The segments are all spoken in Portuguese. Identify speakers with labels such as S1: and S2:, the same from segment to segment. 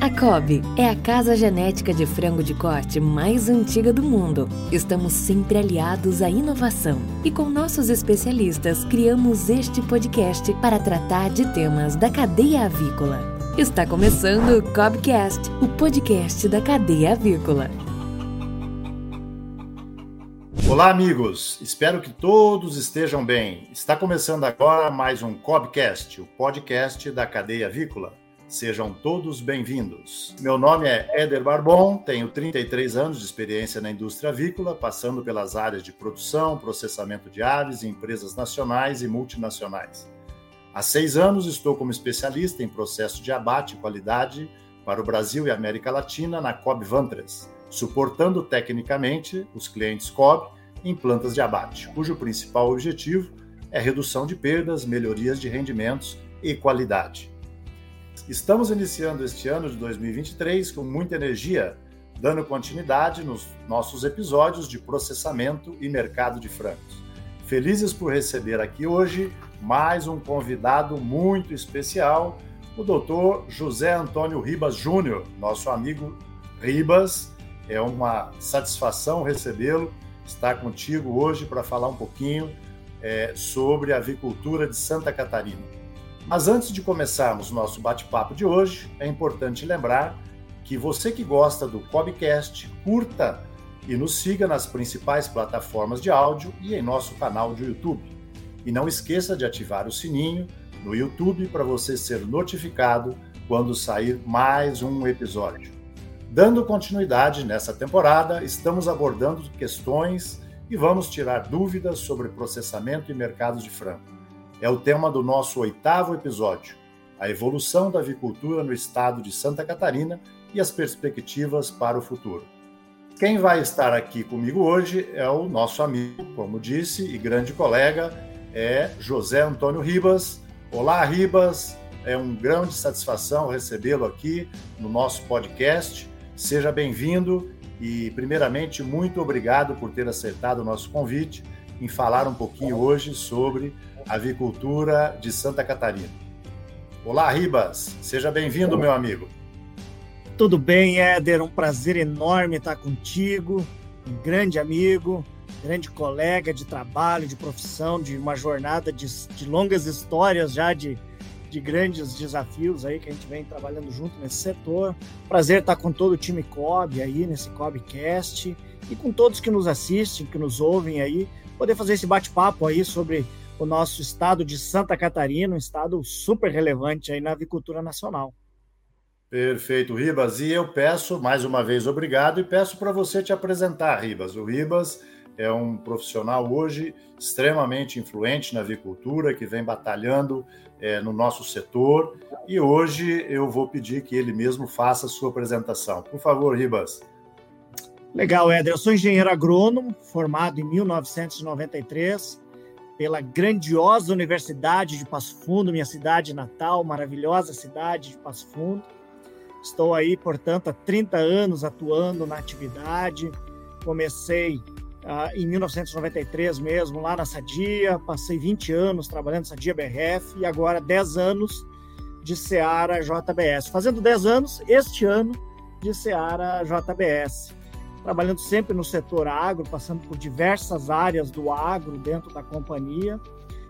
S1: A Cobb é a casa genética de frango de corte mais antiga do mundo. Estamos sempre aliados à inovação e com nossos especialistas criamos este podcast para tratar de temas da cadeia avícola. Está começando o Cobcast, o podcast da cadeia avícola.
S2: Olá, amigos! Espero que todos estejam bem. Está começando agora mais um Cobcast, o podcast da cadeia avícola. Sejam todos bem-vindos. Meu nome é Éder Barbon, tenho 33 anos de experiência na indústria avícola, passando pelas áreas de produção, processamento de aves em empresas nacionais e multinacionais. Há seis anos estou como especialista em processo de abate e qualidade para o Brasil e América Latina na Cobb Vantres, suportando tecnicamente os clientes Cobb em plantas de abate, cujo principal objetivo é redução de perdas, melhorias de rendimentos e qualidade. Estamos iniciando este ano de 2023 com muita energia, dando continuidade nos nossos episódios de processamento e mercado de frangos. Felizes por receber aqui hoje mais um convidado muito especial, o doutor José Antônio Ribas Júnior, nosso amigo Ribas. É uma satisfação recebê-lo, estar contigo hoje para falar um pouquinho é, sobre a avicultura de Santa Catarina. Mas antes de começarmos nosso bate-papo de hoje, é importante lembrar que você que gosta do Cobcast, curta e nos siga nas principais plataformas de áudio e em nosso canal de YouTube. E não esqueça de ativar o sininho no YouTube para você ser notificado quando sair mais um episódio. Dando continuidade nessa temporada, estamos abordando questões e vamos tirar dúvidas sobre processamento e mercado de frango é o tema do nosso oitavo episódio: a evolução da avicultura no estado de Santa Catarina e as perspectivas para o futuro. Quem vai estar aqui comigo hoje é o nosso amigo, como disse, e grande colega, é José Antônio Ribas. Olá, Ribas, é um grande satisfação recebê-lo aqui no nosso podcast. Seja bem-vindo e, primeiramente, muito obrigado por ter aceitado o nosso convite em falar um pouquinho hoje sobre avicultura de Santa Catarina. Olá, Ribas, seja bem-vindo, meu amigo.
S3: Tudo bem, Éder, um prazer enorme estar contigo, um grande amigo, grande colega de trabalho, de profissão, de uma jornada de, de longas histórias já de, de grandes desafios aí que a gente vem trabalhando junto nesse setor. Prazer estar com todo o time COB aí nesse COBcast e com todos que nos assistem, que nos ouvem aí, poder fazer esse bate-papo aí sobre o nosso estado de Santa Catarina, um estado super relevante aí na avicultura nacional.
S2: Perfeito, Ribas. E eu peço, mais uma vez, obrigado e peço para você te apresentar, Ribas. O Ribas é um profissional hoje extremamente influente na avicultura, que vem batalhando é, no nosso setor. E hoje eu vou pedir que ele mesmo faça a sua apresentação. Por favor, Ribas.
S3: Legal, Éder. Eu sou engenheiro agrônomo, formado em 1993 pela grandiosa Universidade de Passo Fundo, minha cidade natal, maravilhosa cidade de Passo Fundo. Estou aí, portanto, há 30 anos atuando na atividade. Comecei uh, em 1993 mesmo, lá na Sadia, passei 20 anos trabalhando na Sadia BRF e agora 10 anos de Seara JBS. Fazendo 10 anos, este ano, de Seara JBS trabalhando sempre no setor agro, passando por diversas áreas do agro dentro da companhia.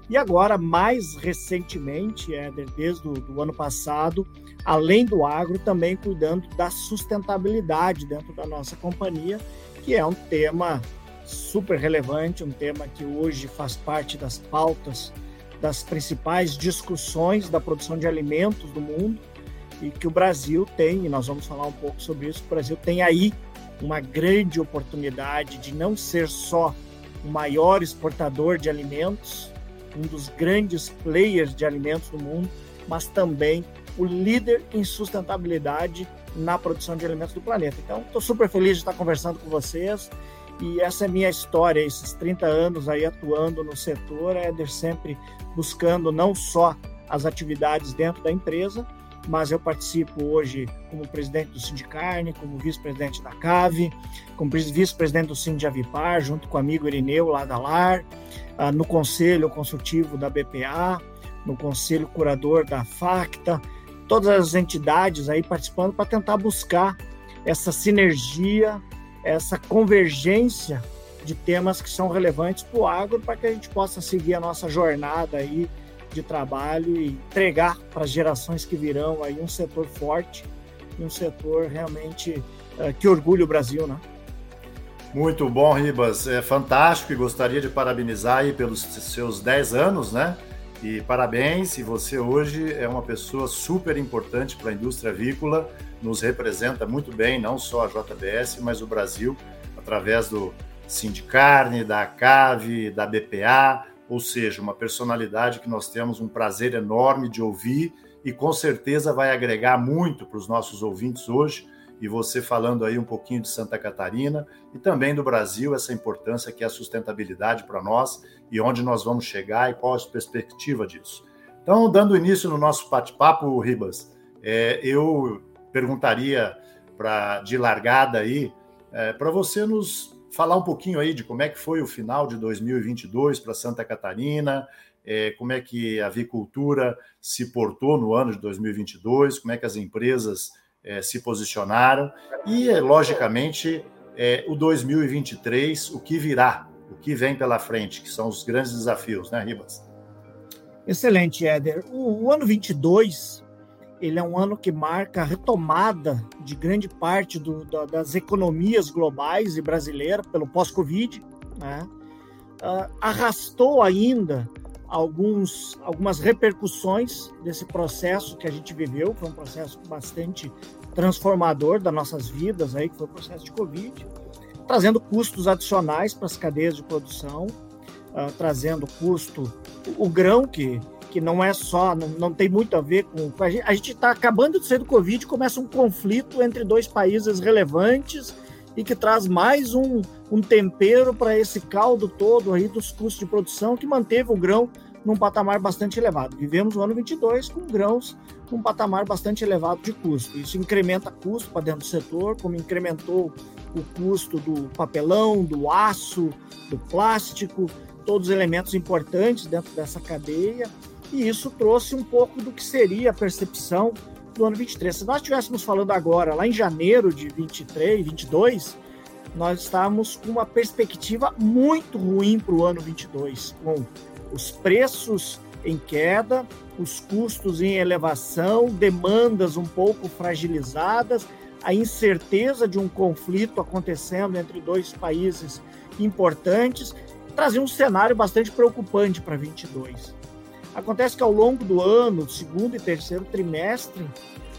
S3: E agora, mais recentemente, desde o ano passado, além do agro, também cuidando da sustentabilidade dentro da nossa companhia, que é um tema super relevante, um tema que hoje faz parte das pautas das principais discussões da produção de alimentos do mundo e que o Brasil tem, e nós vamos falar um pouco sobre isso, o Brasil tem aí uma grande oportunidade de não ser só o maior exportador de alimentos, um dos grandes players de alimentos do mundo, mas também o líder em sustentabilidade na produção de alimentos do planeta. Então, estou super feliz de estar conversando com vocês e essa é minha história, esses 30 anos aí atuando no setor, é de sempre buscando não só as atividades dentro da empresa, mas eu participo hoje como presidente do Sindicarne, como vice-presidente da CAVE, como vice-presidente do Sindavipar, junto com o amigo Irineu lá da LAR, ah, no conselho consultivo da BPA, no conselho curador da FACTA, todas as entidades aí participando para tentar buscar essa sinergia, essa convergência de temas que são relevantes para o agro, para que a gente possa seguir a nossa jornada aí de trabalho e entregar para as gerações que virão aí um setor forte e um setor realmente uh, que orgulha o Brasil, né?
S2: Muito bom, Ribas. É fantástico e gostaria de parabenizar aí pelos seus 10 anos, né? E parabéns, e você hoje é uma pessoa super importante para a indústria avícola, nos representa muito bem, não só a JBS, mas o Brasil, através do Sindicarne, da CAVE, da BPA, ou seja, uma personalidade que nós temos um prazer enorme de ouvir e com certeza vai agregar muito para os nossos ouvintes hoje. E você falando aí um pouquinho de Santa Catarina e também do Brasil, essa importância que é a sustentabilidade para nós e onde nós vamos chegar e qual a perspectiva disso. Então, dando início no nosso bate-papo, Ribas, é, eu perguntaria para de largada aí é, para você nos falar um pouquinho aí de como é que foi o final de 2022 para Santa Catarina, é, como é que a avicultura se portou no ano de 2022, como é que as empresas é, se posicionaram e, logicamente, é, o 2023, o que virá, o que vem pela frente, que são os grandes desafios, né, Ribas?
S3: Excelente, Éder. O, o ano 22 ele é um ano que marca a retomada de grande parte do, da, das economias globais e brasileiras pelo pós-Covid, né? uh, arrastou ainda alguns, algumas repercussões desse processo que a gente viveu, foi um processo bastante transformador das nossas vidas, aí, que foi o processo de Covid, trazendo custos adicionais para as cadeias de produção, uh, trazendo custo, o, o grão que que não é só, não, não tem muito a ver com. A gente está acabando de sair do Covid, começa um conflito entre dois países relevantes e que traz mais um, um tempero para esse caldo todo aí dos custos de produção que manteve o grão num patamar bastante elevado. Vivemos o ano 22 com grãos num patamar bastante elevado de custo. Isso incrementa custo para dentro do setor, como incrementou o custo do papelão, do aço, do plástico, todos os elementos importantes dentro dessa cadeia e isso trouxe um pouco do que seria a percepção do ano 23. Se nós estivéssemos falando agora, lá em janeiro de 23, 22, nós estávamos com uma perspectiva muito ruim para o ano 22, com os preços em queda, os custos em elevação, demandas um pouco fragilizadas, a incerteza de um conflito acontecendo entre dois países importantes, trazia um cenário bastante preocupante para 22. Acontece que ao longo do ano, segundo e terceiro trimestre,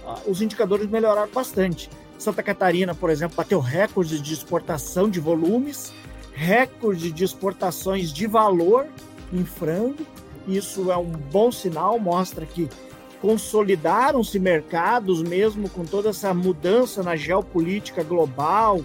S3: ah, os indicadores melhoraram bastante. Santa Catarina, por exemplo, bateu recordes de exportação de volumes, recorde de exportações de valor em frango. Isso é um bom sinal, mostra que consolidaram-se mercados, mesmo com toda essa mudança na geopolítica global.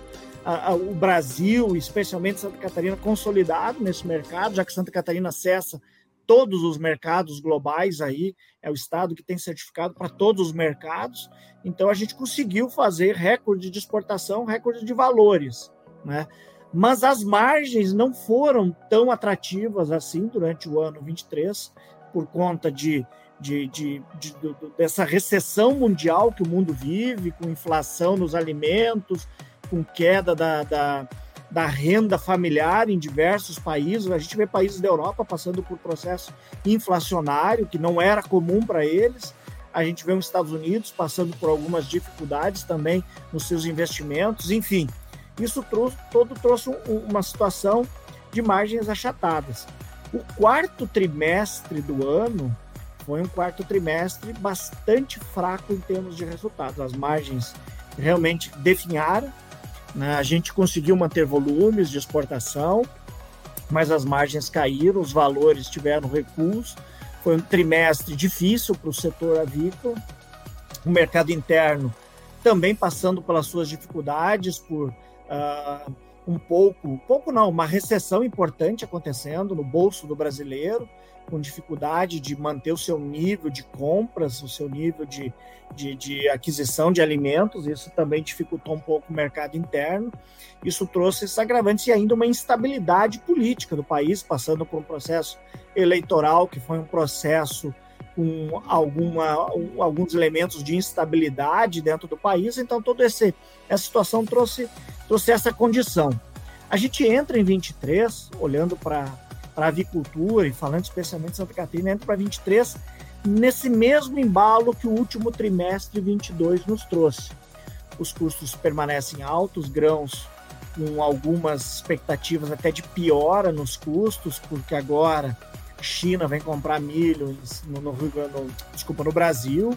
S3: o Brasil, especialmente Santa Catarina, consolidado nesse mercado, já que Santa Catarina cessa todos os mercados globais aí, é o estado que tem certificado para todos os mercados. Então a gente conseguiu fazer recorde de exportação, recorde de valores, né? Mas as margens não foram tão atrativas assim durante o ano 23 por conta de, de, de, de, de dessa recessão mundial que o mundo vive, com inflação nos alimentos, com queda da, da da renda familiar em diversos países. A gente vê países da Europa passando por processo inflacionário, que não era comum para eles. A gente vê os Estados Unidos passando por algumas dificuldades também nos seus investimentos. Enfim, isso trouxe, todo trouxe uma situação de margens achatadas. O quarto trimestre do ano foi um quarto trimestre bastante fraco em termos de resultados. As margens realmente definharam, né? A gente conseguiu manter volumes de exportação, mas as margens caíram, os valores tiveram recuos. Foi um trimestre difícil para o setor avícola. O mercado interno também passando pelas suas dificuldades, por uh, um pouco, pouco não, uma recessão importante acontecendo no bolso do brasileiro com dificuldade de manter o seu nível de compras, o seu nível de, de, de, aquisição de alimentos, isso também dificultou um pouco o mercado interno. Isso trouxe esses agravantes e ainda uma instabilidade política do país, passando por um processo eleitoral que foi um processo com alguma, alguns elementos de instabilidade dentro do país. Então, toda essa situação trouxe, trouxe essa condição. A gente entra em 23, olhando para a avicultura e falando especialmente de Santa Catarina, entra para 23 nesse mesmo embalo que o último trimestre 22 nos trouxe. Os custos permanecem altos, grãos com algumas expectativas até de piora nos custos, porque agora China vem comprar milho no, no, no, desculpa, no Brasil,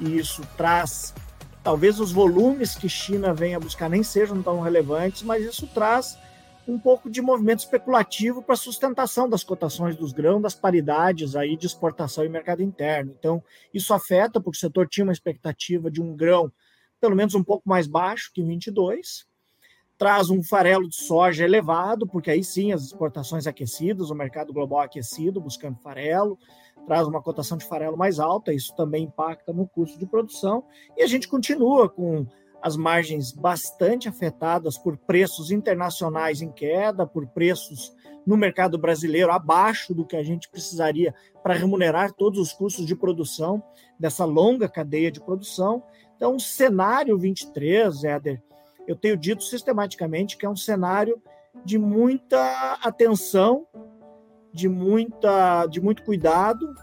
S3: e isso traz talvez os volumes que China venha buscar nem sejam tão relevantes, mas isso traz um pouco de movimento especulativo para sustentação das cotações dos grãos, das paridades aí de exportação e mercado interno. Então, isso afeta, porque o setor tinha uma expectativa de um grão pelo menos um pouco mais baixo que 22, traz um farelo de soja elevado, porque aí sim as exportações aquecidas, o mercado global aquecido, buscando farelo, traz uma cotação de farelo mais alta, isso também impacta no custo de produção, e a gente continua com as margens bastante afetadas por preços internacionais em queda, por preços no mercado brasileiro abaixo do que a gente precisaria para remunerar todos os custos de produção dessa longa cadeia de produção. Então, o cenário 23, Éder, eu tenho dito sistematicamente que é um cenário de muita atenção, de, muita, de muito cuidado,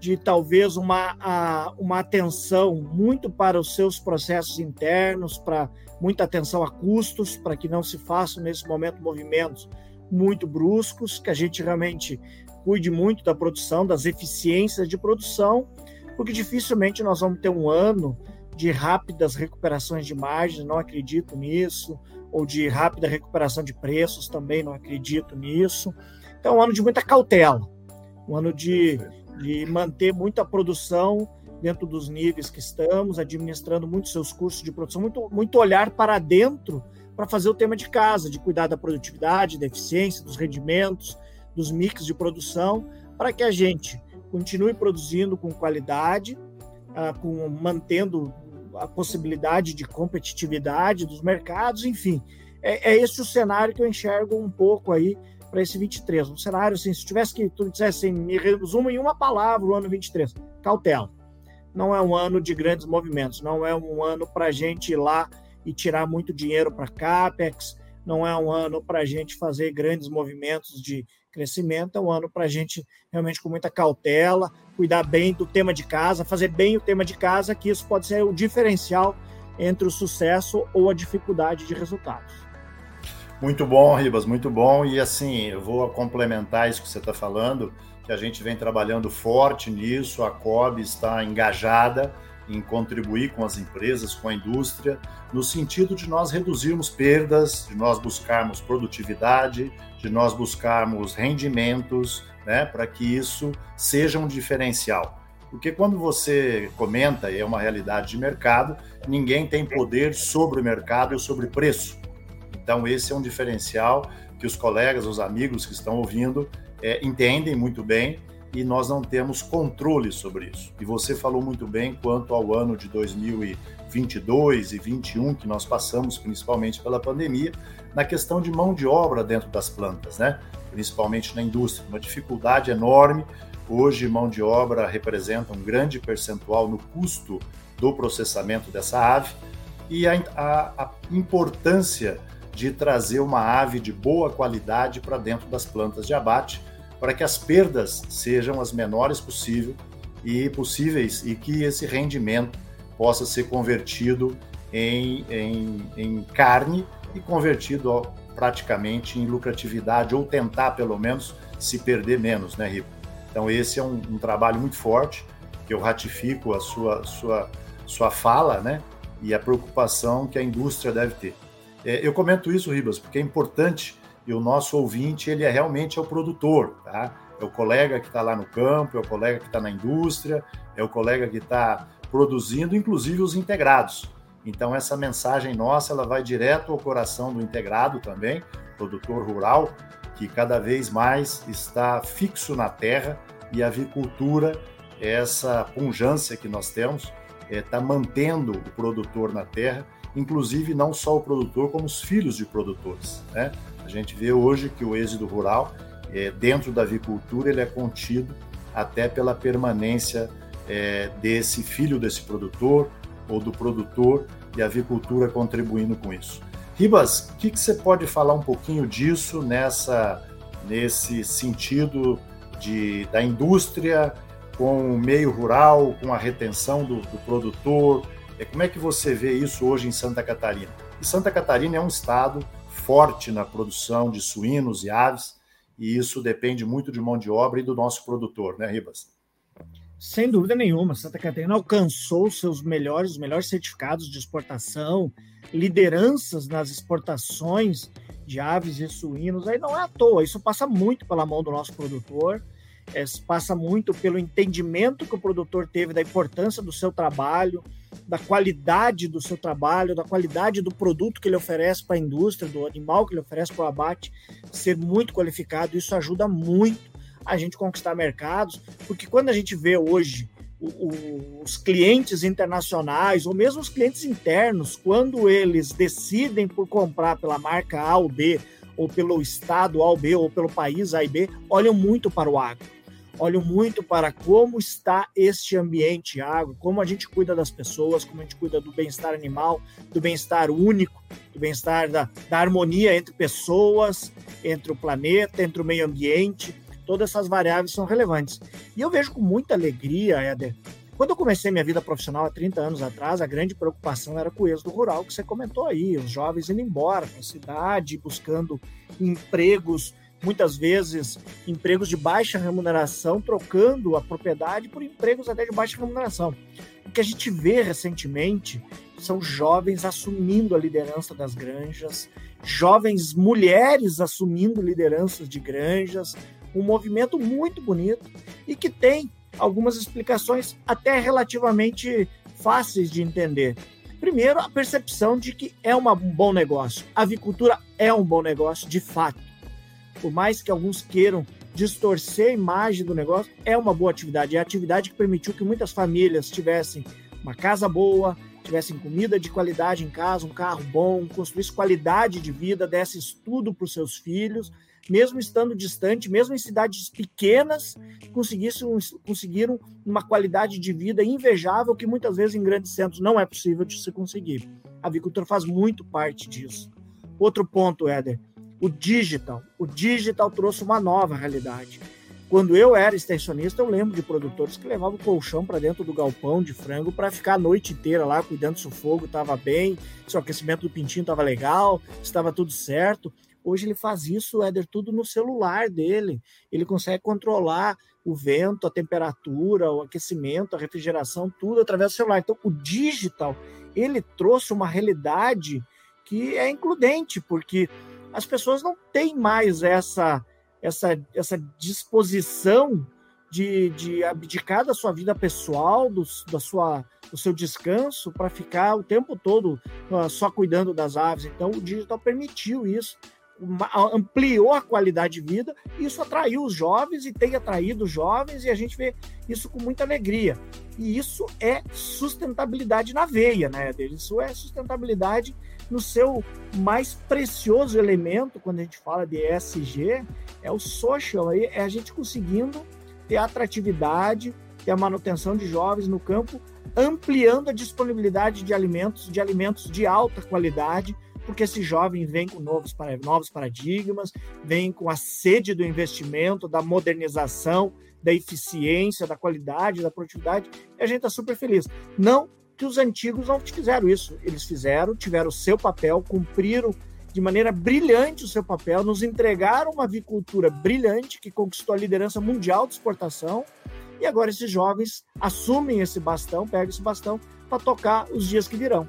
S3: de talvez uma, uma atenção muito para os seus processos internos, para muita atenção a custos, para que não se façam nesse momento movimentos muito bruscos, que a gente realmente cuide muito da produção, das eficiências de produção, porque dificilmente nós vamos ter um ano de rápidas recuperações de margens, não acredito nisso, ou de rápida recuperação de preços, também não acredito nisso. Então, é um ano de muita cautela, um ano de, de manter muita produção dentro dos níveis que estamos, administrando muito seus custos de produção, muito, muito olhar para dentro para fazer o tema de casa, de cuidar da produtividade, da eficiência, dos rendimentos, dos mix de produção, para que a gente continue produzindo com qualidade, uh, com, mantendo a possibilidade de competitividade dos mercados, enfim. É, é esse o cenário que eu enxergo um pouco aí para esse 23. Um cenário, assim, se tivesse que tu dissesse assim, me resumo em uma palavra o ano 23, cautela. Não é um ano de grandes movimentos, não é um ano para a gente ir lá e tirar muito dinheiro para CAPEX, não é um ano para a gente fazer grandes movimentos de crescimento, é um ano para a gente realmente com muita cautela, cuidar bem do tema de casa, fazer bem o tema de casa, que isso pode ser o diferencial entre o sucesso ou a dificuldade de resultados.
S2: Muito bom, Ribas, muito bom. E assim, eu vou complementar isso que você está falando, que a gente vem trabalhando forte nisso, a COB está engajada em contribuir com as empresas, com a indústria, no sentido de nós reduzirmos perdas, de nós buscarmos produtividade, de nós buscarmos rendimentos, né, para que isso seja um diferencial. Porque quando você comenta, e é uma realidade de mercado, ninguém tem poder sobre o mercado e sobre preço. Então, esse é um diferencial que os colegas, os amigos que estão ouvindo, é, entendem muito bem e nós não temos controle sobre isso. E você falou muito bem quanto ao ano de 2022 e 2021 que nós passamos, principalmente pela pandemia, na questão de mão de obra dentro das plantas, né? Principalmente na indústria, uma dificuldade enorme. Hoje, mão de obra representa um grande percentual no custo do processamento dessa ave e a, a, a importância de trazer uma ave de boa qualidade para dentro das plantas de abate para que as perdas sejam as menores possível e possíveis e que esse rendimento possa ser convertido em, em, em carne e convertido ó, praticamente em lucratividade ou tentar pelo menos se perder menos, né, Rico? Então esse é um, um trabalho muito forte que eu ratifico a sua sua sua fala, né? E a preocupação que a indústria deve ter. É, eu comento isso, Ribas, porque é importante e o nosso ouvinte ele é realmente é o produtor, tá? É o colega que está lá no campo, é o colega que está na indústria, é o colega que está produzindo, inclusive os integrados. Então essa mensagem nossa ela vai direto ao coração do integrado também, produtor rural, que cada vez mais está fixo na terra e a avicultura, essa punjância que nós temos, está é, mantendo o produtor na terra, inclusive não só o produtor, como os filhos de produtores. Né? A gente vê hoje que o êxodo rural, é, dentro da avicultura, ele é contido até pela permanência é, desse filho desse produtor ou do produtor e a avicultura contribuindo com isso. Ribas, o que, que, você pode falar um pouquinho disso nessa, nesse sentido de, da indústria com o meio rural, com a retenção do, do produtor? É, como é que você vê isso hoje em Santa Catarina? E Santa Catarina é um estado forte na produção de suínos e aves, e isso depende muito de mão de obra e do nosso produtor, né, Ribas?
S3: Sem dúvida nenhuma, Santa Catarina alcançou seus melhores, melhores certificados de exportação, lideranças nas exportações de aves e suínos. Aí não é à toa, isso passa muito pela mão do nosso produtor, é, passa muito pelo entendimento que o produtor teve da importância do seu trabalho, da qualidade do seu trabalho, da qualidade do produto que ele oferece para a indústria, do animal que ele oferece para o abate, ser muito qualificado. Isso ajuda muito a gente conquistar mercados, porque quando a gente vê hoje os clientes internacionais ou mesmo os clientes internos, quando eles decidem por comprar pela marca A ou B, ou pelo estado A ou B, ou pelo país A e B, olham muito para o agro. Olham muito para como está este ambiente agro, como a gente cuida das pessoas, como a gente cuida do bem-estar animal, do bem-estar único, do bem-estar da, da harmonia entre pessoas, entre o planeta, entre o meio ambiente todas essas variáveis são relevantes. E eu vejo com muita alegria, Éder, quando eu comecei minha vida profissional há 30 anos atrás, a grande preocupação era com o êxodo rural, que você comentou aí, os jovens indo embora para a cidade, buscando empregos, muitas vezes empregos de baixa remuneração, trocando a propriedade por empregos até de baixa remuneração. O que a gente vê recentemente são jovens assumindo a liderança das granjas, jovens mulheres assumindo lideranças de granjas, um movimento muito bonito e que tem algumas explicações até relativamente fáceis de entender. Primeiro, a percepção de que é um bom negócio. A avicultura é um bom negócio, de fato. Por mais que alguns queiram distorcer a imagem do negócio, é uma boa atividade. É a atividade que permitiu que muitas famílias tivessem uma casa boa, tivessem comida de qualidade em casa, um carro bom, construísse qualidade de vida, desse estudo para os seus filhos mesmo estando distante, mesmo em cidades pequenas, conseguiram uma qualidade de vida invejável que muitas vezes em grandes centros não é possível de se conseguir. A avicultura faz muito parte disso. Outro ponto, Éder, o digital. O digital trouxe uma nova realidade. Quando eu era extensionista, eu lembro de produtores que levavam colchão para dentro do galpão de frango para ficar a noite inteira lá cuidando se o fogo estava bem, se o aquecimento do pintinho estava legal, estava tudo certo. Hoje ele faz isso, Éder, tudo no celular dele. Ele consegue controlar o vento, a temperatura, o aquecimento, a refrigeração, tudo através do celular. Então, o digital, ele trouxe uma realidade que é includente, porque as pessoas não têm mais essa, essa, essa disposição de, de abdicar da sua vida pessoal, do, da sua, do seu descanso, para ficar o tempo todo uh, só cuidando das aves. Então, o digital permitiu isso ampliou a qualidade de vida, isso atraiu os jovens e tem atraído os jovens, e a gente vê isso com muita alegria. E isso é sustentabilidade na veia, né, Isso é sustentabilidade no seu mais precioso elemento, quando a gente fala de ESG, é o social, é a gente conseguindo ter atratividade, ter a manutenção de jovens no campo, ampliando a disponibilidade de alimentos, de alimentos de alta qualidade, porque esse jovem vem com novos, novos paradigmas, vem com a sede do investimento, da modernização, da eficiência, da qualidade, da produtividade, e a gente está super feliz. Não que os antigos não fizeram isso, eles fizeram, tiveram o seu papel, cumpriram de maneira brilhante o seu papel, nos entregaram uma avicultura brilhante que conquistou a liderança mundial de exportação, e agora esses jovens assumem esse bastão, pegam esse bastão para tocar os dias que virão.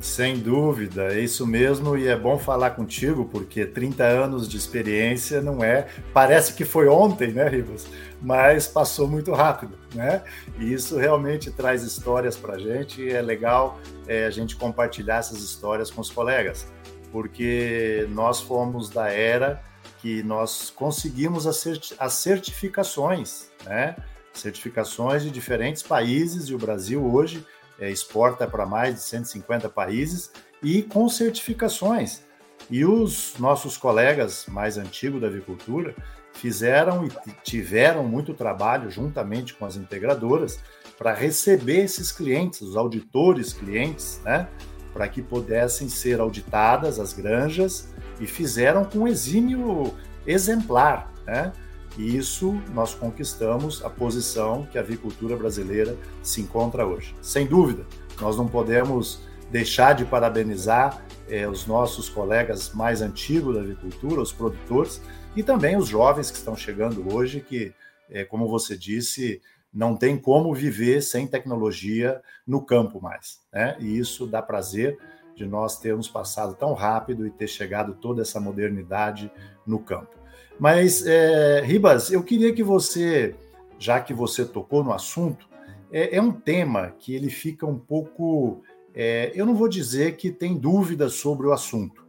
S2: Sem dúvida, é isso mesmo, e é bom falar contigo, porque 30 anos de experiência não é. Parece que foi ontem, né, Rivas? Mas passou muito rápido, né? E isso realmente traz histórias para a gente, e é legal é, a gente compartilhar essas histórias com os colegas, porque nós fomos da era que nós conseguimos as certificações, né? Certificações de diferentes países, e o Brasil hoje é, exporta para mais de 150 países e com certificações. E os nossos colegas mais antigos da avicultura, fizeram e tiveram muito trabalho juntamente com as integradoras para receber esses clientes, os auditores clientes, né, para que pudessem ser auditadas as granjas e fizeram com exímio exemplar, né? E isso nós conquistamos a posição que a avicultura brasileira se encontra hoje. Sem dúvida, nós não podemos deixar de parabenizar eh, os nossos colegas mais antigos da avicultura, os produtores, e também os jovens que estão chegando hoje, que, eh, como você disse, não tem como viver sem tecnologia no campo mais. Né? E isso dá prazer de nós termos passado tão rápido e ter chegado toda essa modernidade no campo. Mas, é, Ribas, eu queria que você, já que você tocou no assunto, é, é um tema que ele fica um pouco. É, eu não vou dizer que tem dúvidas sobre o assunto,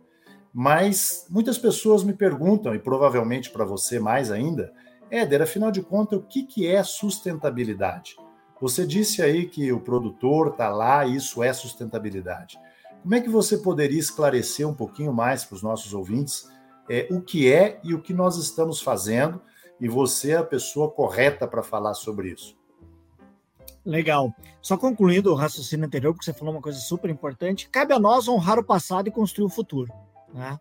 S2: mas muitas pessoas me perguntam, e provavelmente para você mais ainda, Éder, afinal de contas, o que, que é sustentabilidade? Você disse aí que o produtor está lá, isso é sustentabilidade. Como é que você poderia esclarecer um pouquinho mais para os nossos ouvintes é, o que é e o que nós estamos fazendo? E você é a pessoa correta para falar sobre isso.
S3: Legal. Só concluindo o raciocínio anterior, porque você falou uma coisa super importante, cabe a nós honrar o passado e construir o futuro. Né?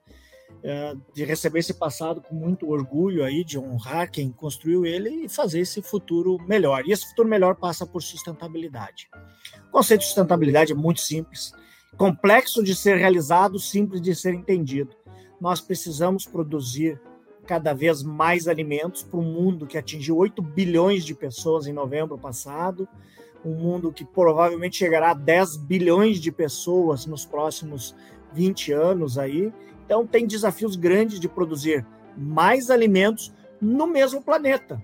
S3: É, de receber esse passado com muito orgulho aí, de honrar quem construiu ele e fazer esse futuro melhor. E esse futuro melhor passa por sustentabilidade. O conceito de sustentabilidade é muito simples complexo de ser realizado, simples de ser entendido. Nós precisamos produzir cada vez mais alimentos para um mundo que atingiu 8 bilhões de pessoas em novembro passado, um mundo que provavelmente chegará a 10 bilhões de pessoas nos próximos 20 anos aí. Então tem desafios grandes de produzir mais alimentos no mesmo planeta.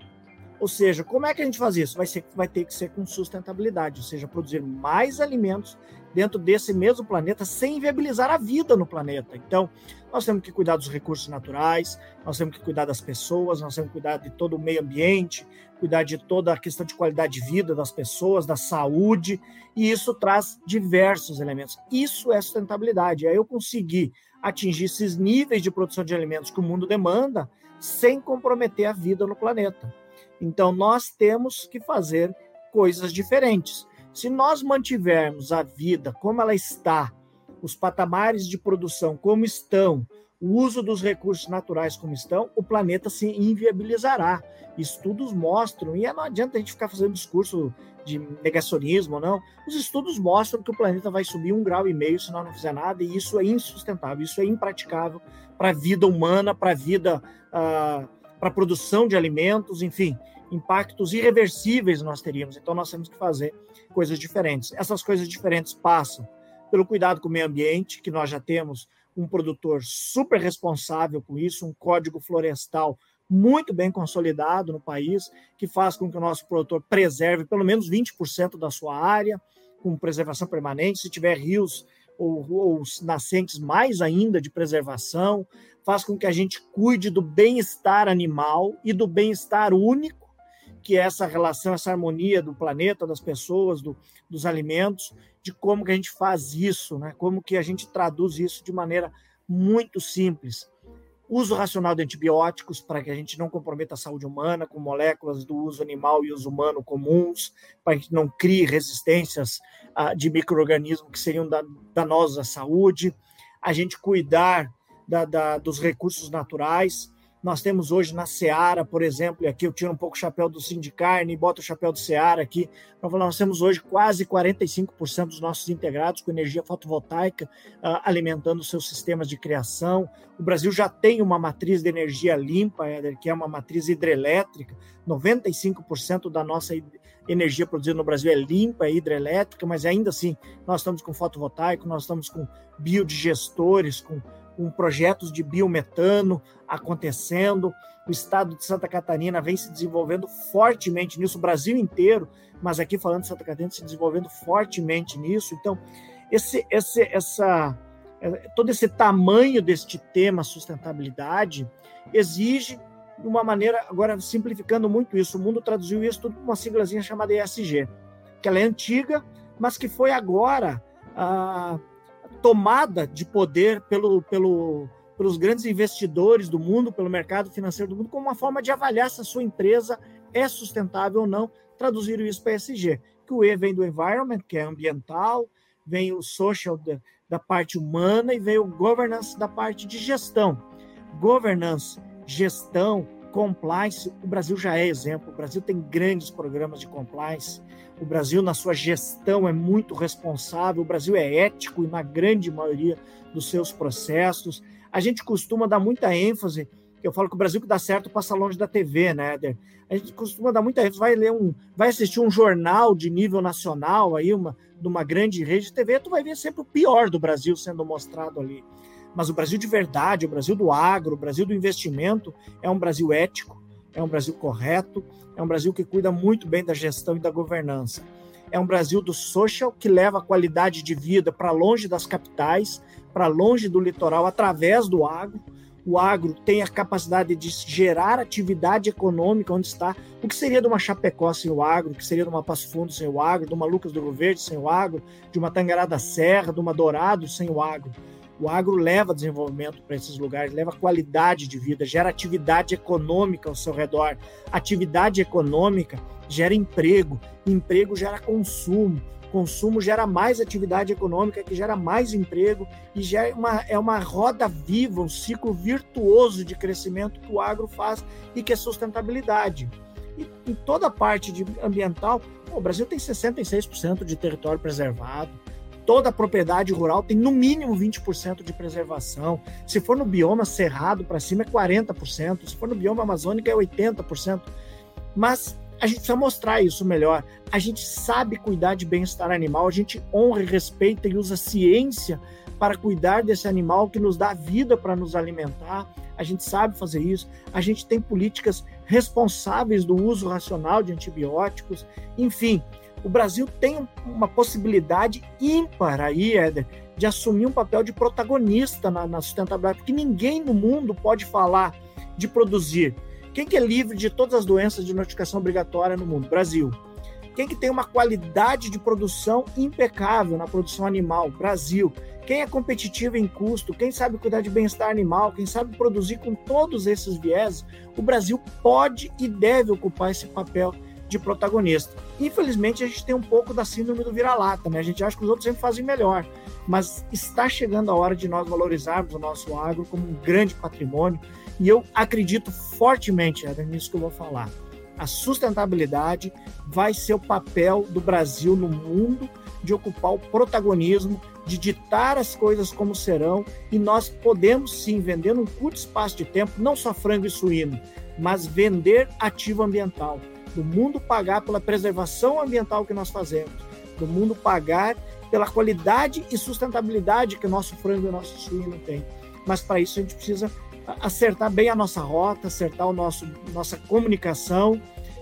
S3: Ou seja, como é que a gente faz isso? Vai, ser, vai ter que ser com sustentabilidade, ou seja, produzir mais alimentos dentro desse mesmo planeta sem inviabilizar a vida no planeta. Então, nós temos que cuidar dos recursos naturais, nós temos que cuidar das pessoas, nós temos que cuidar de todo o meio ambiente, cuidar de toda a questão de qualidade de vida das pessoas, da saúde, e isso traz diversos elementos. Isso é sustentabilidade. Aí eu consegui atingir esses níveis de produção de alimentos que o mundo demanda sem comprometer a vida no planeta. Então, nós temos que fazer coisas diferentes. Se nós mantivermos a vida como ela está, os patamares de produção como estão, o uso dos recursos naturais como estão, o planeta se inviabilizará. Estudos mostram, e não adianta a gente ficar fazendo discurso de negacionismo, não. Os estudos mostram que o planeta vai subir um grau e meio se nós não fizer nada, e isso é insustentável, isso é impraticável para a vida humana, para a vida uh, para a produção de alimentos, enfim, impactos irreversíveis nós teríamos. Então, nós temos que fazer coisas diferentes. Essas coisas diferentes passam pelo cuidado com o meio ambiente, que nós já temos um produtor super responsável com isso, um código florestal muito bem consolidado no país, que faz com que o nosso produtor preserve pelo menos 20% da sua área, com preservação permanente. Se tiver rios ou, ou nascentes, mais ainda de preservação faz com que a gente cuide do bem-estar animal e do bem-estar único, que é essa relação, essa harmonia do planeta, das pessoas, do, dos alimentos, de como que a gente faz isso, né? como que a gente traduz isso de maneira muito simples. Uso racional de antibióticos para que a gente não comprometa a saúde humana com moléculas do uso animal e uso humano comuns, para que a gente não crie resistências uh, de micro-organismos que seriam danosos à saúde. A gente cuidar da, da, dos recursos naturais. Nós temos hoje na Seara, por exemplo, e aqui eu tiro um pouco o chapéu do Sindicarne e boto o chapéu do Seara aqui. Nós temos hoje quase 45% dos nossos integrados com energia fotovoltaica uh, alimentando seus sistemas de criação. O Brasil já tem uma matriz de energia limpa, que é uma matriz hidrelétrica. 95% da nossa energia produzida no Brasil é limpa, é hidrelétrica, mas ainda assim nós estamos com fotovoltaico, nós estamos com biodigestores, com com projetos de biometano acontecendo. O estado de Santa Catarina vem se desenvolvendo fortemente nisso, o Brasil inteiro, mas aqui falando de Santa Catarina, se desenvolvendo fortemente nisso. Então, esse, esse, essa, é, todo esse tamanho deste tema sustentabilidade exige de uma maneira, agora simplificando muito isso, o mundo traduziu isso tudo uma siglazinha chamada ESG, que ela é antiga, mas que foi agora ah, tomada de poder pelo, pelo, pelos grandes investidores do mundo, pelo mercado financeiro do mundo, como uma forma de avaliar se a sua empresa é sustentável ou não. Traduziram isso para ESG, que o E vem do environment, que é ambiental, vem o social da, da parte humana e vem o governance da parte de gestão. Governance, gestão, compliance, o Brasil já é exemplo. O Brasil tem grandes programas de compliance. O Brasil, na sua gestão, é muito responsável. O Brasil é ético na grande maioria dos seus processos. A gente costuma dar muita ênfase. Eu falo que o Brasil que dá certo passa longe da TV, né, Éder? A gente costuma dar muita ênfase. Vai ler um, vai assistir um jornal de nível nacional aí, uma, de uma grande rede de TV, tu vai ver sempre o pior do Brasil sendo mostrado ali. Mas o Brasil de verdade, o Brasil do agro, o Brasil do investimento, é um Brasil ético, é um Brasil correto, é um Brasil que cuida muito bem da gestão e da governança. É um Brasil do social que leva a qualidade de vida para longe das capitais, para longe do litoral, através do agro. O agro tem a capacidade de gerar atividade econômica onde está. O que seria de uma Chapecó sem o agro? O que seria de uma Passo Fundo sem o agro? De uma Lucas do Rio Verde sem o agro? De uma Tangará da Serra, de uma Dourado sem o agro? O agro leva desenvolvimento para esses lugares, leva qualidade de vida, gera atividade econômica ao seu redor. Atividade econômica gera emprego, emprego gera consumo, consumo gera mais atividade econômica, que gera mais emprego e gera uma, é uma roda viva, um ciclo virtuoso de crescimento que o agro faz e que é sustentabilidade. E em toda a parte de ambiental, o Brasil tem 66% de território preservado, toda a propriedade rural tem no mínimo 20% de preservação. Se for no bioma cerrado para cima é 40%, se for no bioma amazônico é 80%. Mas a gente precisa mostrar isso melhor. A gente sabe cuidar de bem-estar animal, a gente honra e respeita e usa ciência para cuidar desse animal que nos dá vida para nos alimentar. A gente sabe fazer isso. A gente tem políticas responsáveis do uso racional de antibióticos. Enfim, o Brasil tem uma possibilidade ímpar aí, Éder, de assumir um papel de protagonista na, na sustentabilidade, porque ninguém no mundo pode falar de produzir. Quem que é livre de todas as doenças de notificação obrigatória no mundo? Brasil. Quem que tem uma qualidade de produção impecável na produção animal? Brasil. Quem é competitivo em custo? Quem sabe cuidar de bem-estar animal? Quem sabe produzir com todos esses viés? O Brasil pode e deve ocupar esse papel de protagonista. Infelizmente, a gente tem um pouco da síndrome do vira-lata, né? A gente acha que os outros sempre fazem melhor, mas está chegando a hora de nós valorizarmos o nosso agro como um grande patrimônio, e eu acredito fortemente, é nisso que eu vou falar. A sustentabilidade vai ser o papel do Brasil no mundo de ocupar o protagonismo, de ditar as coisas como serão, e nós podemos sim vender num curto espaço de tempo, não só frango e suíno, mas vender ativo ambiental do mundo pagar pela preservação ambiental que nós fazemos, do mundo pagar pela qualidade e sustentabilidade que o nosso frango e o nosso suíno tem. Mas para isso a gente precisa acertar bem a nossa rota, acertar o nosso nossa comunicação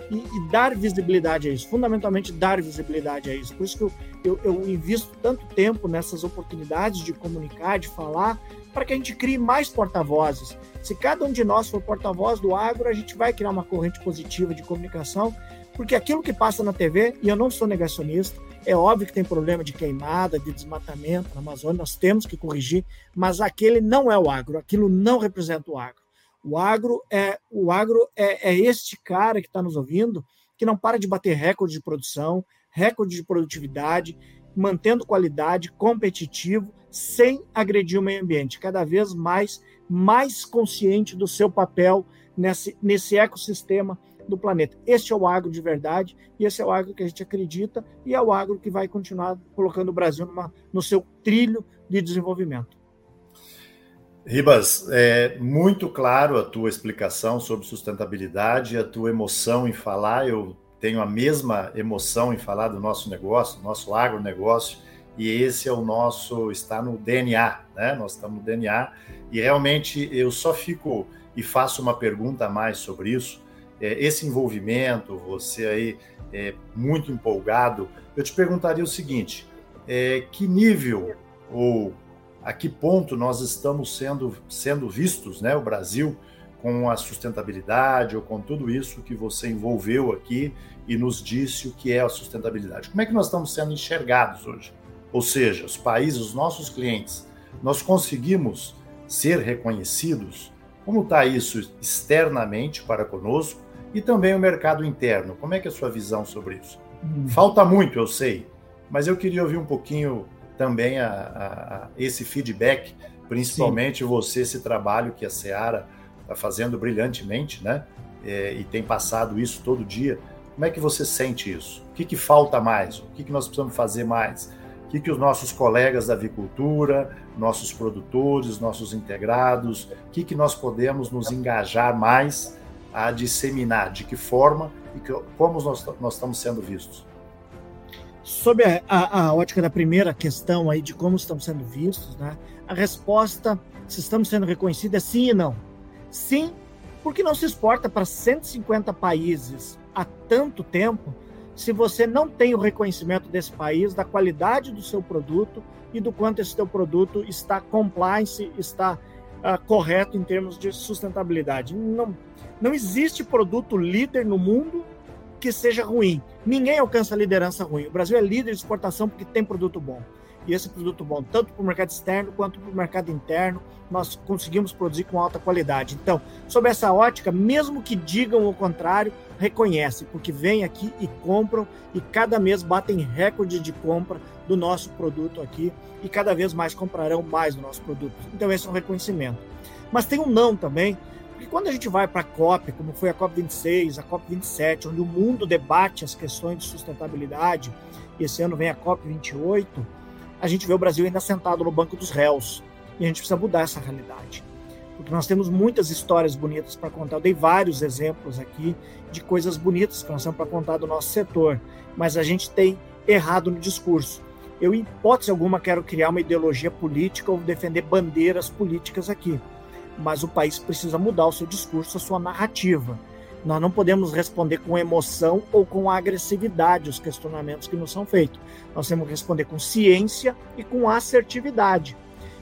S3: e, e dar visibilidade a isso. Fundamentalmente dar visibilidade a isso. Por isso que eu, eu, eu invisto tanto tempo nessas oportunidades de comunicar, de falar, para que a gente crie mais porta-vozes. Se cada um de nós for porta-voz do agro, a gente vai criar uma corrente positiva de comunicação, porque aquilo que passa na TV, e eu não sou negacionista, é óbvio que tem problema de queimada, de desmatamento na Amazônia, nós temos que corrigir, mas aquele não é o agro, aquilo não representa o agro. O agro é o agro é, é este cara que está nos ouvindo que não para de bater recorde de produção, recorde de produtividade, mantendo qualidade, competitivo, sem agredir o meio ambiente. Cada vez mais mais consciente do seu papel nesse, nesse ecossistema do planeta. Este é o agro de verdade, e esse é o agro que a gente acredita, e é o agro que vai continuar colocando o Brasil numa, no seu trilho de desenvolvimento.
S2: Ribas, é muito claro a tua explicação sobre sustentabilidade, a tua emoção em falar. Eu tenho a mesma emoção em falar do nosso negócio, do nosso agronegócio e esse é o nosso, está no DNA, né? Nós estamos no DNA, e realmente eu só fico e faço uma pergunta a mais sobre isso. É, esse envolvimento, você aí é muito empolgado, eu te perguntaria o seguinte: é, que nível ou a que ponto nós estamos sendo, sendo vistos, né, o Brasil, com a sustentabilidade ou com tudo isso que você envolveu aqui e nos disse o que é a sustentabilidade? Como é que nós estamos sendo enxergados hoje? ou seja, os países, os nossos clientes, nós conseguimos ser reconhecidos? Como está isso externamente para conosco e também o mercado interno? Como é que é a sua visão sobre isso? Hum. Falta muito, eu sei, mas eu queria ouvir um pouquinho também a, a, a esse feedback, principalmente Sim. você, esse trabalho que a Seara está fazendo brilhantemente, né? É, e tem passado isso todo dia. Como é que você sente isso? O que, que falta mais? O que, que nós precisamos fazer mais? O que, que os nossos colegas da avicultura, nossos produtores, nossos integrados, o que, que nós podemos nos engajar mais a disseminar? De que forma e que, como nós, nós estamos sendo vistos?
S3: Sob a, a, a, ótica da primeira questão aí de como estamos sendo vistos, né? A resposta, se estamos sendo reconhecidos, é sim e não. Sim, porque não se exporta para 150 países há tanto tempo se você não tem o reconhecimento desse país, da qualidade do seu produto e do quanto esse seu produto está compliance, está uh, correto em termos de sustentabilidade. Não, não existe produto líder no mundo que seja ruim. Ninguém alcança liderança ruim. O Brasil é líder de exportação porque tem produto bom. E esse produto bom, tanto para o mercado externo quanto para o mercado interno, nós conseguimos produzir com alta qualidade. Então, sob essa ótica, mesmo que digam o contrário, reconhece, porque vêm aqui e compram e cada mês batem recorde de compra do nosso produto aqui e cada vez mais comprarão mais do nosso produto. Então, esse é um reconhecimento. Mas tem um não também, porque quando a gente vai para a COP, como foi a COP 26, a COP 27, onde o mundo debate as questões de sustentabilidade, e esse ano vem a COP 28, a gente vê o Brasil ainda sentado no banco dos réus. E a gente precisa mudar essa realidade. Porque nós temos muitas histórias bonitas para contar. Eu dei vários exemplos aqui de coisas bonitas que nós temos para contar do nosso setor. Mas a gente tem errado no discurso. Eu, em hipótese alguma, quero criar uma ideologia política ou defender bandeiras políticas aqui mas o país precisa mudar o seu discurso, a sua narrativa. Nós não podemos responder com emoção ou com agressividade os questionamentos que nos são feitos. Nós temos que responder com ciência e com assertividade.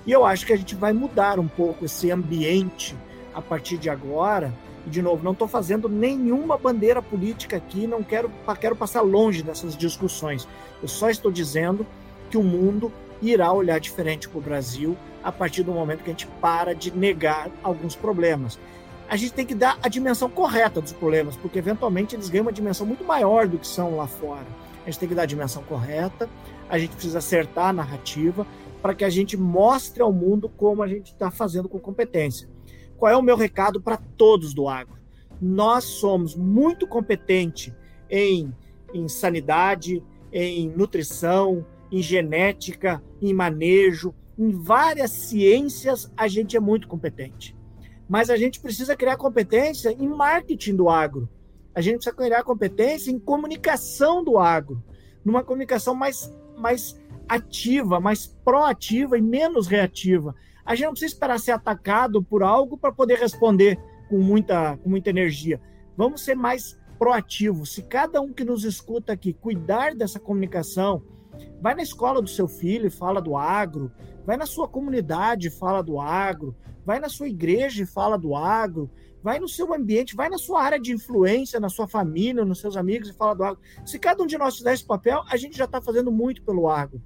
S3: E eu acho que a gente vai mudar um pouco esse ambiente a partir de agora. E, de novo, não estou fazendo nenhuma bandeira política aqui, não quero, quero passar longe dessas discussões. Eu só estou dizendo que o mundo irá olhar diferente para o Brasil a partir do momento que a gente para de negar alguns problemas. A gente tem que dar a dimensão correta dos problemas, porque eventualmente eles ganham uma dimensão muito maior do que são lá fora. A gente tem que dar a dimensão correta, a gente precisa acertar a narrativa para que a gente mostre ao mundo como a gente está fazendo com competência. Qual é o meu recado para todos do agro? Nós somos muito competentes em, em sanidade, em nutrição, em genética, em manejo, em várias ciências a gente é muito competente. Mas a gente precisa criar competência em marketing do agro. A gente precisa criar competência em comunicação do agro, numa comunicação mais, mais ativa, mais proativa e menos reativa. A gente não precisa esperar ser atacado por algo para poder responder com muita, com muita energia. Vamos ser mais proativos. Se cada um que nos escuta aqui cuidar dessa comunicação, vai na escola do seu filho e fala do agro, vai na sua comunidade e fala do agro, vai na sua igreja e fala do agro, vai no seu ambiente, vai na sua área de influência, na sua família, nos seus amigos e fala do agro. Se cada um de nós fizer esse papel, a gente já está fazendo muito pelo agro.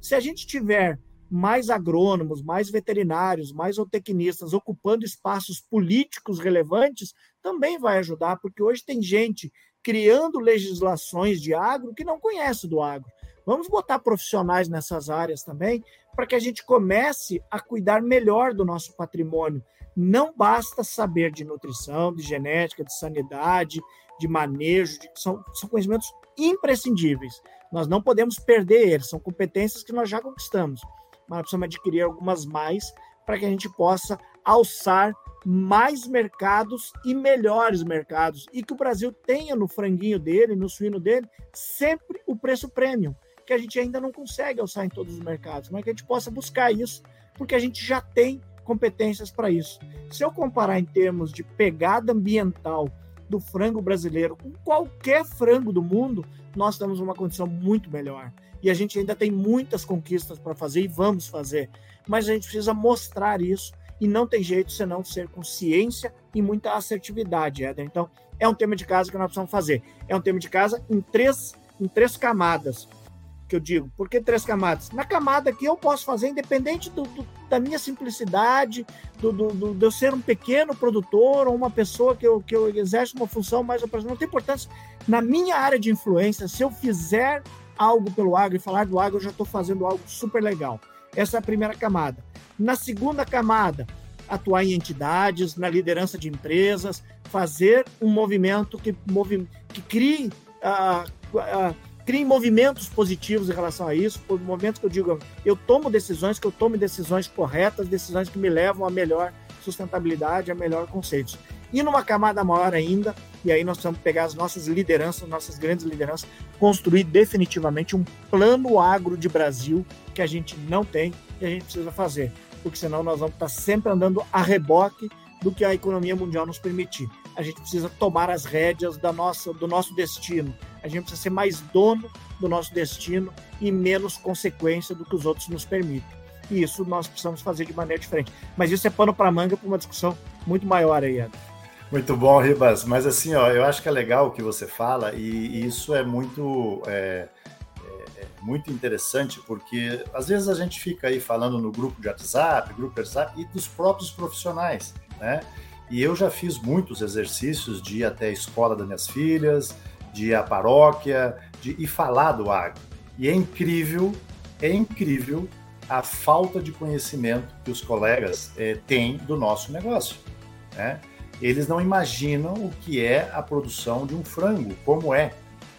S3: Se a gente tiver mais agrônomos, mais veterinários, mais zootecnistas ocupando espaços políticos relevantes, também vai ajudar, porque hoje tem gente criando legislações de agro que não conhece do agro. Vamos botar profissionais nessas áreas também, para que a gente comece a cuidar melhor do nosso patrimônio. Não basta saber de nutrição, de genética, de sanidade, de manejo, de, são, são conhecimentos imprescindíveis. Nós não podemos perder eles, são competências que nós já conquistamos, mas precisamos adquirir algumas mais para que a gente possa alçar mais mercados e melhores mercados e que o Brasil tenha no franguinho dele, no suíno dele, sempre o preço premium que a gente ainda não consegue alçar em todos os mercados, mas que a gente possa buscar isso, porque a gente já tem competências para isso. Se eu comparar em termos de pegada ambiental do frango brasileiro com qualquer frango do mundo, nós estamos numa condição muito melhor. E a gente ainda tem muitas conquistas para fazer e vamos fazer. Mas a gente precisa mostrar isso e não tem jeito senão ser com ciência e muita assertividade, Éder. Então, é um tema de casa que nós precisamos fazer. É um tema de casa em três, em três camadas que eu digo. Por que três camadas? Na camada que eu posso fazer, independente do, do, da minha simplicidade, do, do, de eu ser um pequeno produtor ou uma pessoa que eu, que eu exerce uma função mais operacional, não tem importância. Na minha área de influência, se eu fizer algo pelo agro e falar do agro, eu já estou fazendo algo super legal. Essa é a primeira camada. Na segunda camada, atuar em entidades, na liderança de empresas, fazer um movimento que, que crie, uh, uh, crie movimentos positivos em relação a isso, por momentos que eu digo, eu tomo decisões, que eu tome decisões corretas, decisões que me levam a melhor sustentabilidade, a melhor conceitos. E numa camada maior ainda, e aí nós precisamos pegar as nossas lideranças, nossas grandes lideranças, construir definitivamente um plano agro de Brasil que a gente não tem e a gente precisa fazer, porque senão nós vamos estar sempre andando a reboque do que a economia mundial nos permitir. A gente precisa tomar as rédeas da nossa, do nosso destino. A gente precisa ser mais dono do nosso destino e menos consequência do que os outros nos permitem. E isso nós precisamos fazer de maneira diferente. Mas isso é pano para manga para uma discussão muito maior aí, Ed.
S2: Muito bom, Ribas. Mas assim, ó, eu acho que é legal o que você fala e, e isso é muito, é, é, é, muito interessante porque às vezes a gente fica aí falando no grupo de WhatsApp, grupo de WhatsApp e dos próprios profissionais, né? E eu já fiz muitos exercícios de ir até a escola das minhas filhas, de ir à paróquia, de ir falar do agro. E é incrível, é incrível a falta de conhecimento que os colegas é, têm do nosso negócio, né? eles não imaginam o que é a produção de um frango, como é.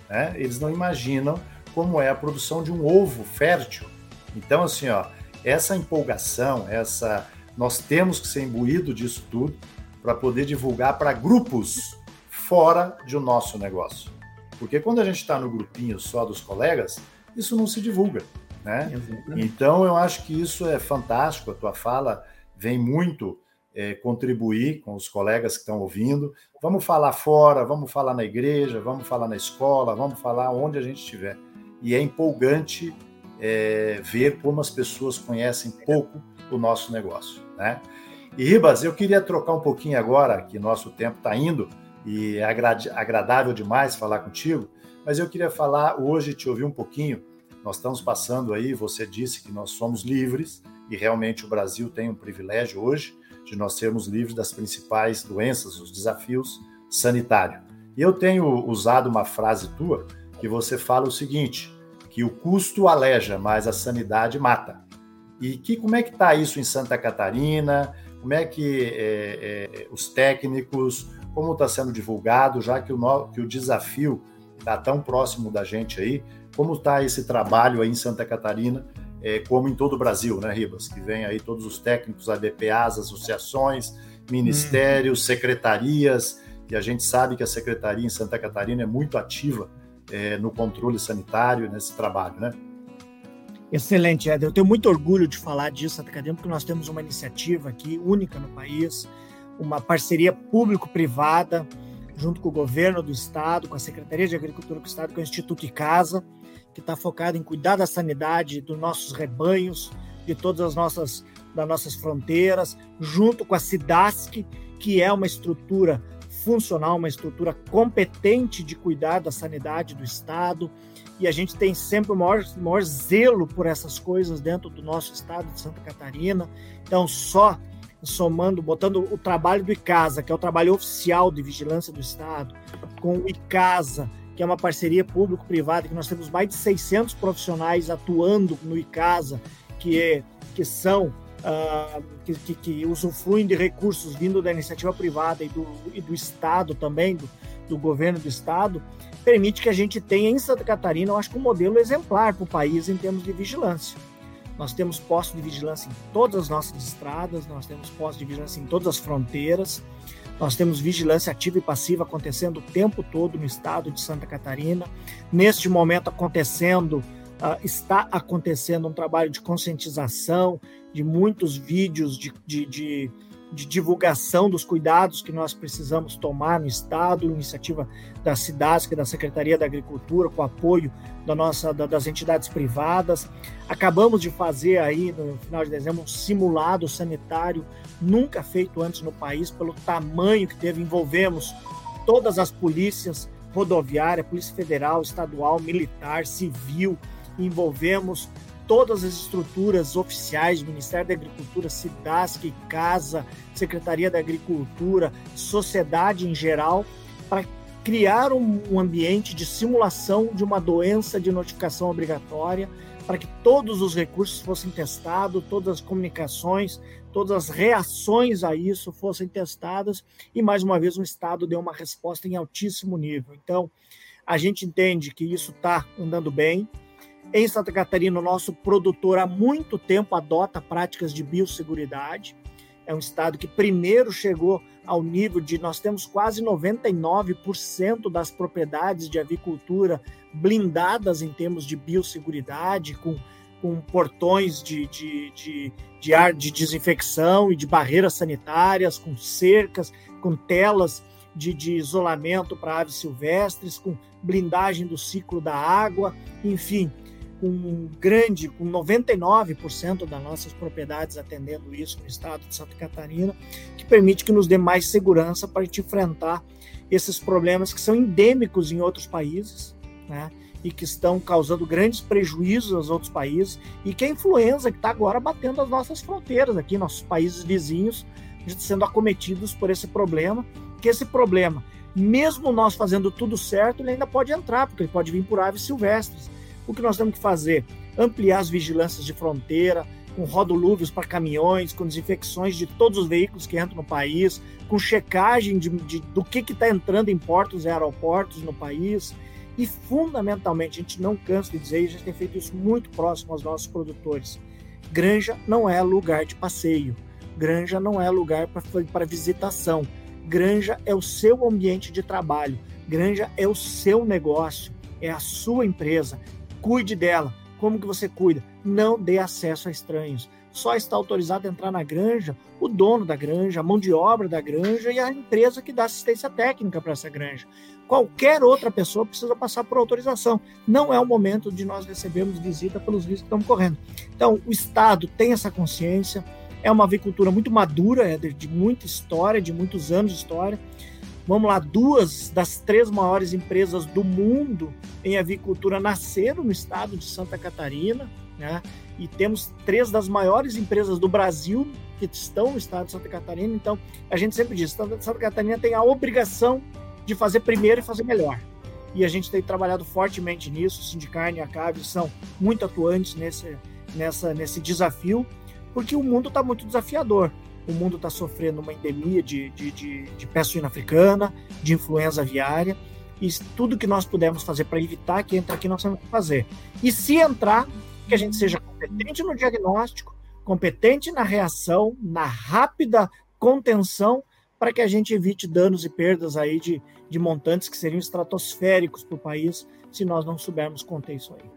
S2: Né? Eles não imaginam como é a produção de um ovo fértil. Então, assim, ó, essa empolgação, essa nós temos que ser imbuído disso tudo para poder divulgar para grupos fora de o nosso negócio. Porque quando a gente está no grupinho só dos colegas, isso não se divulga. Né? Então, eu acho que isso é fantástico. A tua fala vem muito é, contribuir com os colegas que estão ouvindo. Vamos falar fora, vamos falar na igreja, vamos falar na escola, vamos falar onde a gente estiver. E é empolgante é, ver como as pessoas conhecem pouco o nosso negócio. Né? E Ribas, eu queria trocar um pouquinho agora, que nosso tempo está indo, e é agradável demais falar contigo, mas eu queria falar hoje, te ouvir um pouquinho. Nós estamos passando aí, você disse que nós somos livres, e realmente o Brasil tem um privilégio hoje, de nós sermos livres das principais doenças, os desafios sanitários. E eu tenho usado uma frase tua que você fala o seguinte, que o custo aleja, mas a sanidade mata. E que como é que está isso em Santa Catarina? Como é que é, é, os técnicos, como está sendo divulgado, já que o, que o desafio está tão próximo da gente aí, como está esse trabalho aí em Santa Catarina é, como em todo o Brasil, né, Ribas? Que vem aí todos os técnicos, ADPAs, associações, ministérios, hum. secretarias, e a gente sabe que a secretaria em Santa Catarina é muito ativa é, no controle sanitário, nesse trabalho, né?
S3: Excelente, Eder. Eu tenho muito orgulho de falar disso, Catarina, porque nós temos uma iniciativa aqui única no país, uma parceria público-privada, junto com o governo do estado, com a Secretaria de Agricultura do estado, com o Instituto Icasa, que está focado em cuidar da sanidade dos nossos rebanhos, de todas as nossas, das nossas fronteiras, junto com a SIDASC, que é uma estrutura funcional, uma estrutura competente de cuidar da sanidade do Estado. E a gente tem sempre o maior, maior zelo por essas coisas dentro do nosso estado de Santa Catarina. Então, só somando, botando o trabalho do ICASA, que é o trabalho oficial de vigilância do Estado, com o ICASA, que é uma parceria público-privada, que nós temos mais de 600 profissionais atuando no ICASA, que, é, que são, uh, que, que, que, usufruem de recursos vindo da iniciativa privada e do, e do Estado também, do, do governo do Estado, permite que a gente tenha em Santa Catarina, eu acho que um modelo exemplar para o país em termos de vigilância. Nós temos postos de vigilância em todas as nossas estradas, nós temos postos de vigilância em todas as fronteiras, nós temos vigilância ativa e passiva acontecendo o tempo todo no estado de Santa Catarina. Neste momento acontecendo, uh, está acontecendo um trabalho de conscientização, de muitos vídeos de, de, de de divulgação dos cuidados que nós precisamos tomar no Estado, iniciativa da SIDASC, da Secretaria da Agricultura, com apoio da nossa, das entidades privadas. Acabamos de fazer aí, no final de dezembro, um simulado sanitário nunca feito antes no país, pelo tamanho que teve. Envolvemos todas as polícias rodoviária, Polícia Federal, Estadual, Militar, Civil, envolvemos todas as estruturas oficiais, Ministério da Agricultura, SIDASC, Casa, Secretaria da Agricultura, sociedade em geral, para criar um ambiente de simulação de uma doença de notificação obrigatória, para que todos os recursos fossem testados, todas as comunicações, todas as reações a isso fossem testadas e mais uma vez o Estado deu uma resposta em altíssimo nível. Então, a gente entende que isso está andando bem. Em Santa Catarina, o nosso produtor há muito tempo adota práticas de biosseguridade. É um estado que primeiro chegou ao nível de nós temos quase 99% das propriedades de avicultura blindadas em termos de biosseguridade, com com portões de, de, de, de, ar de desinfecção e de barreiras sanitárias, com cercas, com telas de, de isolamento para aves silvestres, com blindagem do ciclo da água, enfim, com grande, com 99% das nossas propriedades atendendo isso no estado de Santa Catarina, que permite que nos dê mais segurança para enfrentar esses problemas que são endêmicos em outros países, né? e que estão causando grandes prejuízos aos outros países, e que a influenza que está agora batendo as nossas fronteiras aqui, nossos países vizinhos, sendo acometidos por esse problema, que esse problema, mesmo nós fazendo tudo certo, ele ainda pode entrar, porque ele pode vir por aves silvestres. O que nós temos que fazer? Ampliar as vigilâncias de fronteira, com rodolúvios para caminhões, com desinfecções de todos os veículos que entram no país, com checagem de, de do que está entrando em portos e aeroportos no país, e, fundamentalmente, a gente não cansa de dizer, e a gente tem feito isso muito próximo aos nossos produtores: granja não é lugar de passeio, granja não é lugar para visitação, granja é o seu ambiente de trabalho, granja é o seu negócio, é a sua empresa. Cuide dela. Como que você cuida? Não dê acesso a estranhos. Só está autorizado a entrar na granja o dono da granja, a mão de obra da granja e a empresa que dá assistência técnica para essa granja qualquer outra pessoa precisa passar por autorização. Não é o momento de nós recebermos visita pelos riscos que estamos correndo. Então, o Estado tem essa consciência, é uma avicultura muito madura, é de muita história, de muitos anos de história. Vamos lá, duas das três maiores empresas do mundo em avicultura nasceram no estado de Santa Catarina, né? E temos três das maiores empresas do Brasil que estão no estado de Santa Catarina. Então, a gente sempre diz, Santa Catarina tem a obrigação de fazer primeiro e fazer melhor. E a gente tem trabalhado fortemente nisso. O Sindicarne e a CAB são muito atuantes nesse, nessa, nesse desafio, porque o mundo está muito desafiador. O mundo está sofrendo uma endemia de, de, de, de peste suína africana, de influenza aviária, e tudo que nós pudermos fazer para evitar que entre aqui, nós temos que fazer. E se entrar, que a gente seja competente no diagnóstico, competente na reação, na rápida contenção para que a gente evite danos e perdas aí de, de montantes que seriam estratosféricos para o país se nós não soubermos conter isso aí.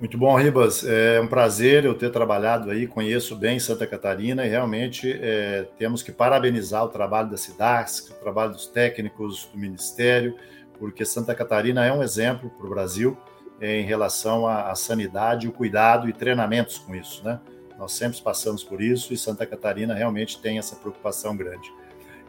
S2: Muito bom, Ribas. É um prazer eu ter trabalhado aí, conheço bem Santa Catarina e realmente é, temos que parabenizar o trabalho da SIDAX, o trabalho dos técnicos do Ministério, porque Santa Catarina é um exemplo para o Brasil em relação à, à sanidade, o cuidado e treinamentos com isso, né? Nós sempre passamos por isso e Santa Catarina realmente tem essa preocupação grande.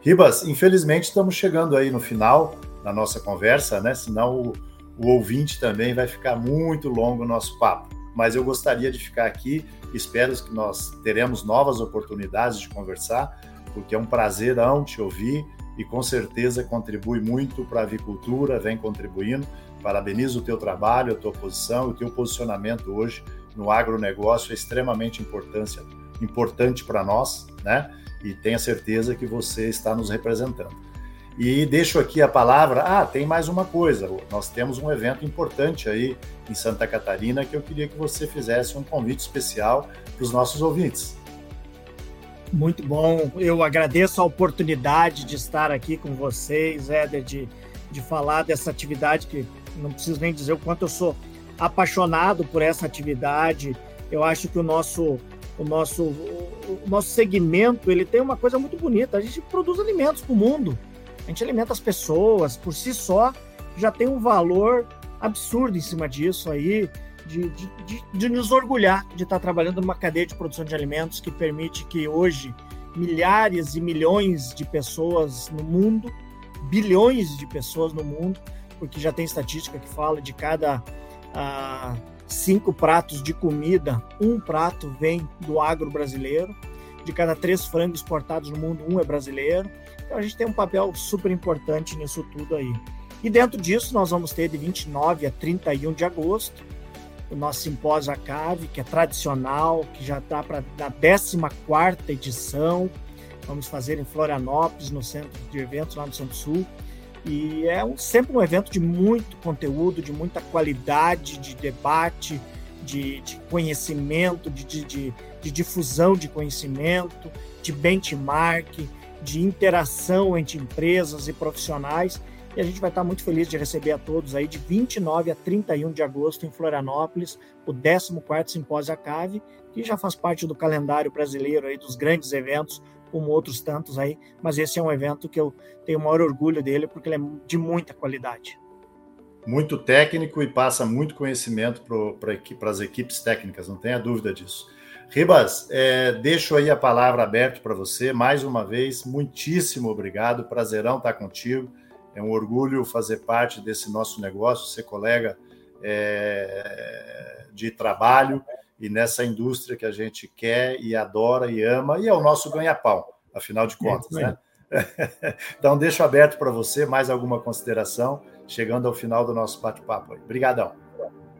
S2: Ribas, infelizmente estamos chegando aí no final da nossa conversa, né? Senão o, o ouvinte também vai ficar muito longo o nosso papo. Mas eu gostaria de ficar aqui, espero que nós teremos novas oportunidades de conversar, porque é um prazer te ouvir e com certeza contribui muito para a avicultura, vem contribuindo. Parabenizo o teu trabalho, a tua posição, o teu posicionamento hoje no agronegócio é extremamente importante para nós, né? e tenha certeza que você está nos representando. E deixo aqui a palavra. Ah, tem mais uma coisa. Nós temos um evento importante aí em Santa Catarina que eu queria que você fizesse um convite especial para os nossos ouvintes.
S3: Muito bom. Eu agradeço a oportunidade de estar aqui com vocês, Éder, de, de falar dessa atividade que não preciso nem dizer o quanto eu sou apaixonado por essa atividade. Eu acho que o nosso o nosso, o, nosso segmento ele tem uma coisa muito bonita. A gente produz alimentos para o mundo. A gente alimenta as pessoas por si só, já tem um valor absurdo em cima disso aí, de, de, de, de nos orgulhar de estar trabalhando numa cadeia de produção de alimentos que permite que hoje milhares e milhões de pessoas no mundo, bilhões de pessoas no mundo, porque já tem estatística que fala de cada ah, cinco pratos de comida, um prato vem do agro brasileiro. De cada três frangos exportados no mundo, um é brasileiro. Então a gente tem um papel super importante nisso tudo aí. E dentro disso, nós vamos ter de 29 a 31 de agosto o nosso simpósio ACAVE, que é tradicional, que já está para a 14 edição. Vamos fazer em Florianópolis, no centro de eventos, lá no Centro-Sul. E é um, sempre um evento de muito conteúdo, de muita qualidade, de debate, de, de conhecimento, de, de, de, difusão de conhecimento, de benchmark, de interação entre empresas e profissionais. E a gente vai estar muito feliz de receber a todos aí de 29 a 31 de agosto em Florianópolis, o 14º Simpósio ACAVE, que já faz parte do calendário brasileiro aí dos grandes eventos como outros tantos aí, mas esse é um evento que eu tenho o maior orgulho dele, porque ele é de muita qualidade.
S2: Muito técnico e passa muito conhecimento para as equipes técnicas, não tenha dúvida disso. Ribas, é, deixo aí a palavra aberta para você. Mais uma vez, muitíssimo obrigado. Prazerão estar contigo. É um orgulho fazer parte desse nosso negócio, ser colega é, de trabalho e nessa indústria que a gente quer e adora e ama, e é o nosso ganha-pão, afinal de contas, é, né? então, deixo aberto para você mais alguma consideração, chegando ao final do nosso bate-papo. Obrigadão.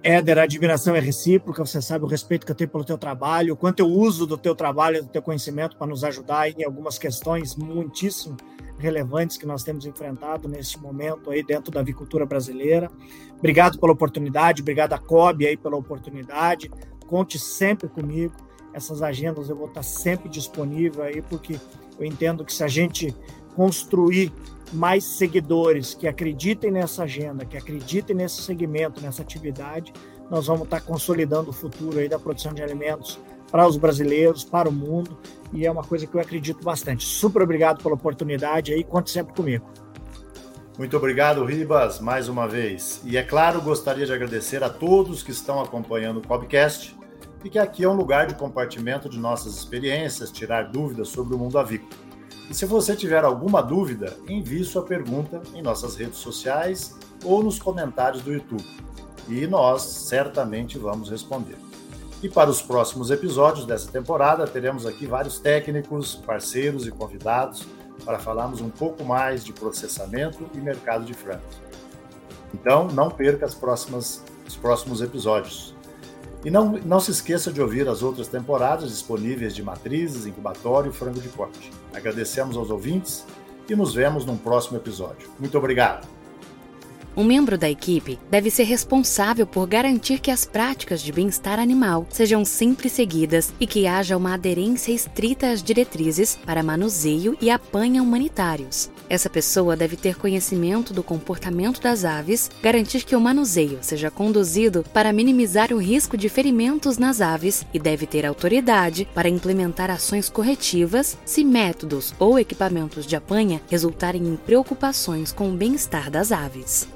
S3: Éder, a admiração é recíproca, você sabe o respeito que eu tenho pelo teu trabalho, o quanto eu uso do teu trabalho, do teu conhecimento para nos ajudar em algumas questões muitíssimo relevantes que nós temos enfrentado neste momento aí dentro da avicultura brasileira. Obrigado pela oportunidade, obrigado a COB aí pela oportunidade, conte sempre comigo. Essas agendas eu vou estar sempre disponível aí, porque eu entendo que se a gente construir mais seguidores que acreditem nessa agenda, que acreditem nesse segmento, nessa atividade, nós vamos estar consolidando o futuro aí da produção de alimentos para os brasileiros, para o mundo, e é uma coisa que eu acredito bastante. Super obrigado pela oportunidade aí, conte sempre comigo.
S2: Muito obrigado, Ribas, mais uma vez. E é claro, gostaria de agradecer a todos que estão acompanhando o podcast e que aqui é um lugar de compartimento de nossas experiências, tirar dúvidas sobre o mundo avícola. E se você tiver alguma dúvida, envie sua pergunta em nossas redes sociais ou nos comentários do YouTube. E nós certamente vamos responder. E para os próximos episódios dessa temporada, teremos aqui vários técnicos, parceiros e convidados para falarmos um pouco mais de processamento e mercado de frango. Então, não perca as próximas, os próximos episódios. E não, não se esqueça de ouvir as outras temporadas disponíveis de matrizes, incubatório e frango de corte. Agradecemos aos ouvintes e nos vemos num próximo episódio. Muito obrigado!
S1: Um membro da equipe deve ser responsável por garantir que as práticas de bem-estar animal sejam sempre seguidas e que haja uma aderência estrita às diretrizes para manuseio e apanha humanitários. Essa pessoa deve ter conhecimento do comportamento das aves, garantir que o manuseio seja conduzido para minimizar o risco de ferimentos nas aves e deve ter autoridade para implementar ações corretivas se métodos ou equipamentos de apanha resultarem em preocupações com o bem-estar das aves.